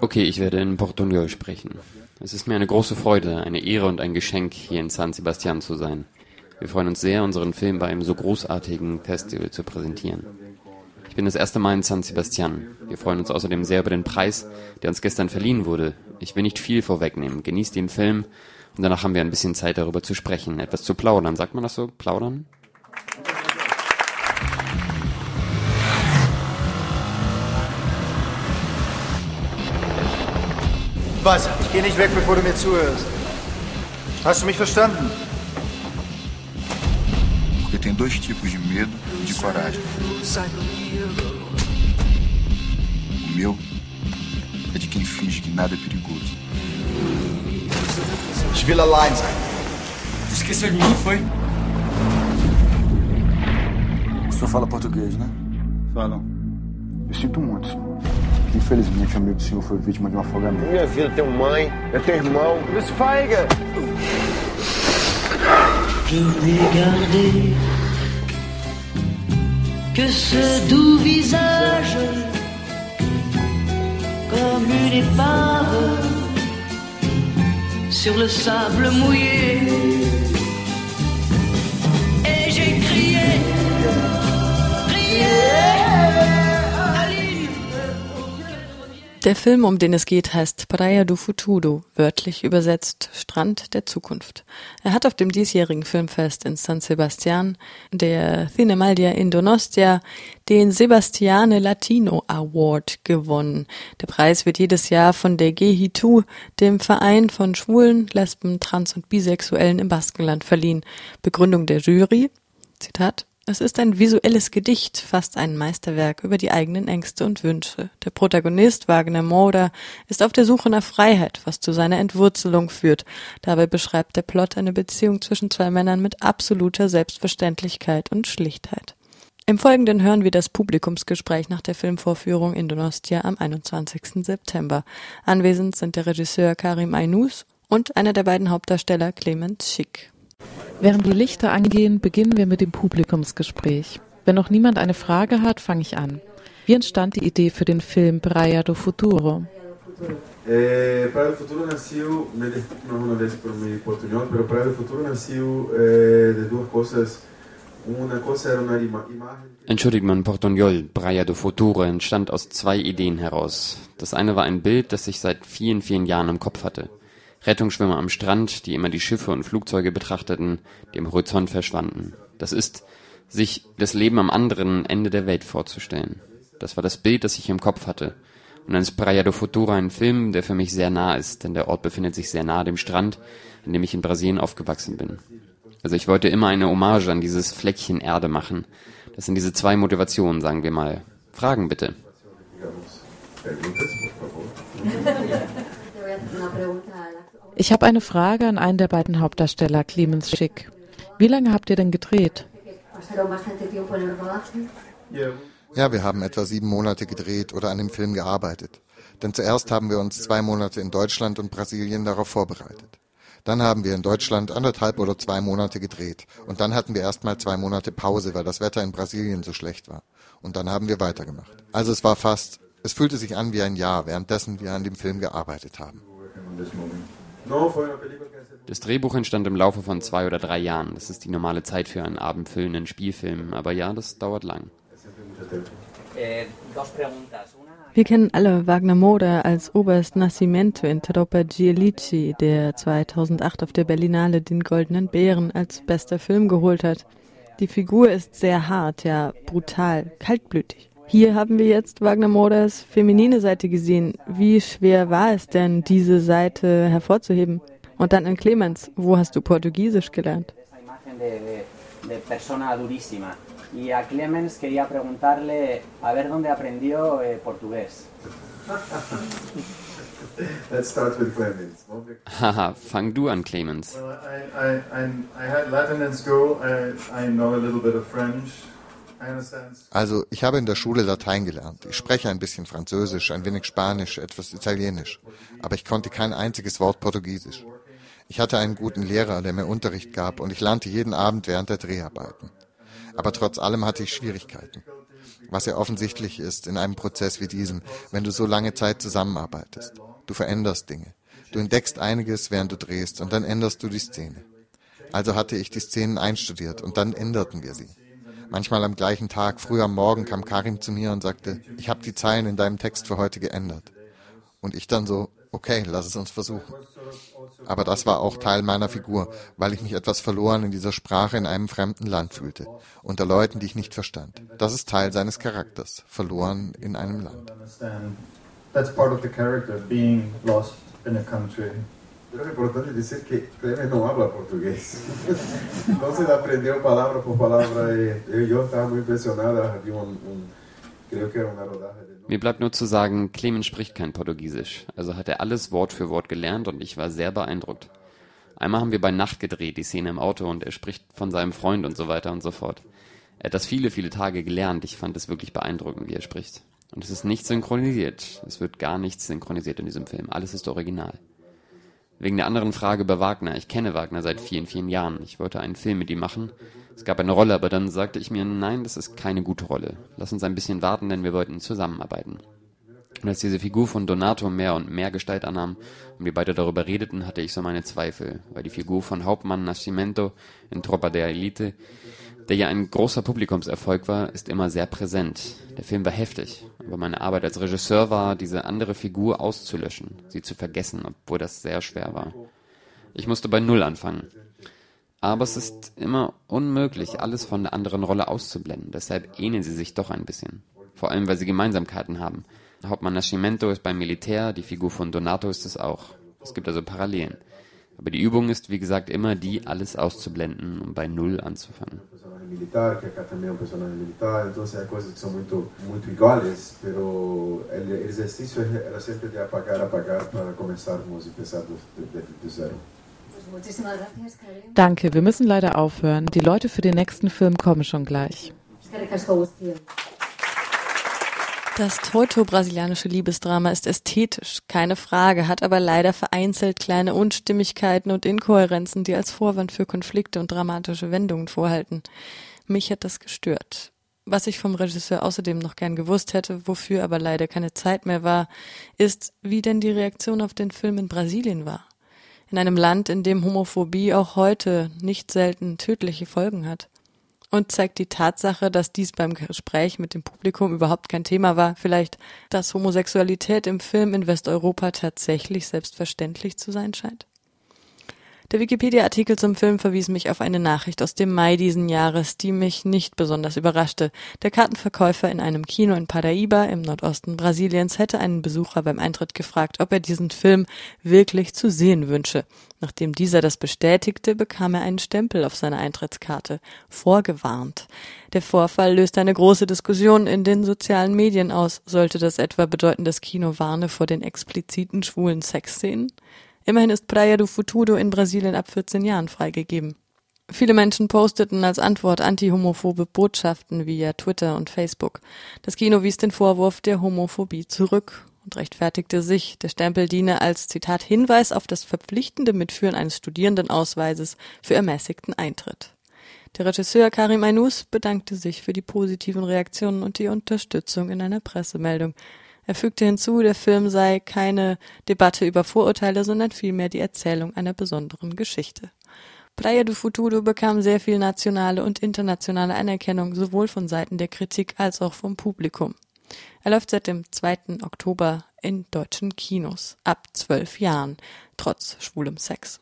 Okay, ich werde in Portugal sprechen. Es ist mir eine große Freude, eine Ehre und ein Geschenk, hier in San Sebastian zu sein. Wir freuen uns sehr, unseren Film bei einem so großartigen Festival zu präsentieren. Ich bin das erste Mal in San Sebastian. Wir freuen uns außerdem sehr über den Preis, der uns gestern verliehen wurde. Ich will nicht viel vorwegnehmen. Genießt den Film und danach haben wir ein bisschen Zeit darüber zu sprechen, etwas zu plaudern. Sagt man das so? Plaudern? Was? Ich geh nicht weg, bevor du mir zuhörst. Hast du mich verstanden? Porque tem dois tipos de medo e de coragem. O meu é de quem finge que nada é perigoso. Ich will allein sein. Tu esqueceu de mim, foi? O senhor fala português, né? Falam. Eu sinto muito, senhor. Que infelizmente o amigo do senhor foi vítima de um afogamento. Minha vida, eu tenho mãe, eu tenho irmão. Miss Feiger! Je regardais que ce doux visage comme une épave sur le sable mouillé. Der Film, um den es geht, heißt Praia do Futuro, wörtlich übersetzt Strand der Zukunft. Er hat auf dem diesjährigen Filmfest in San Sebastian, der Cinemaldia in Donostia, den Sebastiane Latino Award gewonnen. Der Preis wird jedes Jahr von der GHITU, dem Verein von Schwulen, Lesben, Trans- und Bisexuellen im Baskenland verliehen. Begründung der Jury, Zitat, es ist ein visuelles Gedicht, fast ein Meisterwerk über die eigenen Ängste und Wünsche. Der Protagonist Wagner Moura ist auf der Suche nach Freiheit, was zu seiner Entwurzelung führt. Dabei beschreibt der Plot eine Beziehung zwischen zwei Männern mit absoluter Selbstverständlichkeit und Schlichtheit. Im Folgenden hören wir das Publikumsgespräch nach der Filmvorführung in Donostia am 21. September. Anwesend sind der Regisseur Karim Aynus und einer der beiden Hauptdarsteller Clemens Schick. Während die Lichter angehen, beginnen wir mit dem Publikumsgespräch. Wenn noch niemand eine Frage hat, fange ich an. Wie entstand die Idee für den Film Praia do Futuro? Praia do Futuro nasceu, me desculpe uma vez por meu portunhol, pero Praia do Futuro nasceu de duas coisas. Uma coisa era uma ima imagem. Entschuldigt man, Portugnol, Praia do Futuro, entstand aus zwei Ideen heraus. Das eine war ein Bild, das ich seit vielen, vielen Jahren im Kopf hatte. Rettungsschwimmer am Strand, die immer die Schiffe und Flugzeuge betrachteten, die am Horizont verschwanden. Das ist, sich das Leben am anderen Ende der Welt vorzustellen. Das war das Bild, das ich im Kopf hatte. Und dann ist Praia do Futuro ein Film, der für mich sehr nah ist, denn der Ort befindet sich sehr nahe dem Strand, an dem ich in Brasilien aufgewachsen bin. Also ich wollte immer eine Hommage an dieses Fleckchen Erde machen. Das sind diese zwei Motivationen, sagen wir mal. Fragen bitte. Ich habe eine Frage an einen der beiden Hauptdarsteller, Clemens Schick. Wie lange habt ihr denn gedreht? Ja, wir haben etwa sieben Monate gedreht oder an dem Film gearbeitet. Denn zuerst haben wir uns zwei Monate in Deutschland und Brasilien darauf vorbereitet. Dann haben wir in Deutschland anderthalb oder zwei Monate gedreht. Und dann hatten wir erstmal zwei Monate Pause, weil das Wetter in Brasilien so schlecht war. Und dann haben wir weitergemacht. Also es war fast, es fühlte sich an wie ein Jahr, währenddessen wir an dem Film gearbeitet haben. Das Drehbuch entstand im Laufe von zwei oder drei Jahren. Das ist die normale Zeit für einen abendfüllenden Spielfilm. Aber ja, das dauert lang. Wir kennen alle Wagner Moura als Oberst Nascimento in Troppa Gielici, der 2008 auf der Berlinale den Goldenen Bären als bester Film geholt hat. Die Figur ist sehr hart, ja brutal, kaltblütig. Hier haben wir jetzt Wagner Mouras feminine Seite gesehen. Wie schwer war es denn, diese Seite hervorzuheben? Und dann in Clemens, wo hast du Portugiesisch gelernt? esa imagen de, de- de persona durísima. Y a Clemens quería preguntarle a ver dónde aprendió eh, portugués. Let's start with Clemens. Haha, fang du an, Clemens. Well, I, I, I, I had Latin in school. I, I know a little bit of French. Also, ich habe in der Schule Latein gelernt. Ich spreche ein bisschen Französisch, ein wenig Spanisch, etwas Italienisch. Aber ich konnte kein einziges Wort Portugiesisch. Ich hatte einen guten Lehrer, der mir Unterricht gab und ich lernte jeden Abend während der Dreharbeiten. Aber trotz allem hatte ich Schwierigkeiten. Was ja offensichtlich ist in einem Prozess wie diesem, wenn du so lange Zeit zusammenarbeitest. Du veränderst Dinge. Du entdeckst einiges, während du drehst, und dann änderst du die Szene. Also hatte ich die Szenen einstudiert und dann änderten wir sie. Manchmal am gleichen Tag, früh am Morgen, kam Karim zu mir und sagte, ich habe die Zeilen in deinem Text für heute geändert. Und ich dann so, okay, lass es uns versuchen. Aber das war auch Teil meiner Figur, weil ich mich etwas verloren in dieser Sprache in einem fremden Land fühlte, unter Leuten, die ich nicht verstand. Das ist Teil seines Charakters, verloren in einem Land. That's part of the character, being lost in a country. Pero es importante decir que Clemen no habla portugués. Entonces aprendió palabra por palabra y yo estaba muy impresionada. Un, un creo que era una rodaje de Mir bleibt nur zu sagen, Clemens spricht kein Portugiesisch. Also hat er alles Wort für Wort gelernt und ich war sehr beeindruckt. Einmal haben wir bei Nacht gedreht, die Szene im Auto, und er spricht von seinem Freund und so weiter und so fort. Er hat das viele, viele Tage gelernt. Ich fand es wirklich beeindruckend, wie er spricht. Und es ist nicht synchronisiert. Es wird gar nichts synchronisiert in diesem Film. Alles ist original. Wegen der anderen Frage über Wagner. Ich kenne Wagner seit vielen, vielen Jahren. Ich wollte einen Film mit ihm machen. Es gab eine Rolle, aber dann sagte ich mir, nein, das ist keine gute Rolle. Lass uns ein bisschen warten, denn wir wollten zusammenarbeiten. Und als diese Figur von Donato mehr und mehr Gestalt annahm und wir beide darüber redeten, hatte ich so meine Zweifel, weil die Figur von Hauptmann Nascimento in Tropa der Elite, der ja ein großer Publikumserfolg war, ist immer sehr präsent. Der Film war heftig, aber meine Arbeit als Regisseur war, diese andere Figur auszulöschen, sie zu vergessen, obwohl das sehr schwer war. Ich musste bei Null anfangen. Aber es ist immer unmöglich, alles von der anderen Rolle auszublenden. Deshalb ähneln sie sich doch ein bisschen. Vor allem, weil sie Gemeinsamkeiten haben. Hauptmann Nascimento ist beim Militär, die Figur von Donato ist es auch. Es gibt also Parallelen. Aber die Übung ist, wie gesagt, immer die, alles auszublenden, um bei Null anzufangen. Militar, que acá también es un personaje militar, entonces hay cosas que son muy, muy iguales, pero el, el ejercicio era siempre de apagar, apagar para comenzarmos y empezar de, de, de cero. Danke, wir müssen leider aufhören. Die Leute für den nächsten Film kommen schon gleich. Das teuto-brasilianische Liebesdrama ist ästhetisch, keine Frage, hat aber leider vereinzelt kleine Unstimmigkeiten und Inkohärenzen, die als Vorwand für Konflikte und dramatische Wendungen vorhalten. Mich hat das gestört. Was ich vom Regisseur außerdem noch gern gewusst hätte, wofür aber leider keine Zeit mehr war, ist, wie denn die Reaktion auf den Film in Brasilien war. In einem Land, in dem Homophobie auch heute nicht selten tödliche Folgen hat und zeigt die Tatsache, dass dies beim Gespräch mit dem Publikum überhaupt kein Thema war, vielleicht, dass Homosexualität im Film in Westeuropa tatsächlich selbstverständlich zu sein scheint? Der Wikipedia-Artikel zum Film verwies mich auf eine Nachricht aus dem Mai diesen Jahres, die mich nicht besonders überraschte. Der Kartenverkäufer in einem Kino in Paraíba im Nordosten Brasiliens hätte einen Besucher beim Eintritt gefragt, ob er diesen Film wirklich zu sehen wünsche. Nachdem dieser das bestätigte, bekam er einen Stempel auf seine Eintrittskarte. Vorgewarnt. Der Vorfall löste eine große Diskussion in den sozialen Medien aus. Sollte das etwa bedeuten, das Kino warne vor den expliziten schwulen Sexszenen? Immerhin ist Praia do Futuro in Brasilien ab 14 Jahren freigegeben. Viele Menschen posteten als Antwort antihomophobe Botschaften via Twitter und Facebook. Das Kino wies den Vorwurf der Homophobie zurück und rechtfertigte sich, der Stempel diene als Zitat Hinweis auf das verpflichtende Mitführen eines Studierendenausweises für ermäßigten Eintritt. Der Regisseur Karim Ainous bedankte sich für die positiven Reaktionen und die Unterstützung in einer Pressemeldung. Er fügte hinzu, der Film sei keine Debatte über Vorurteile, sondern vielmehr die Erzählung einer besonderen Geschichte. Praia do Futuro bekam sehr viel nationale und internationale Anerkennung, sowohl von Seiten der Kritik als auch vom Publikum. Er läuft seit dem 2. Oktober in deutschen Kinos ab zwölf Jahren, trotz schwulem Sex.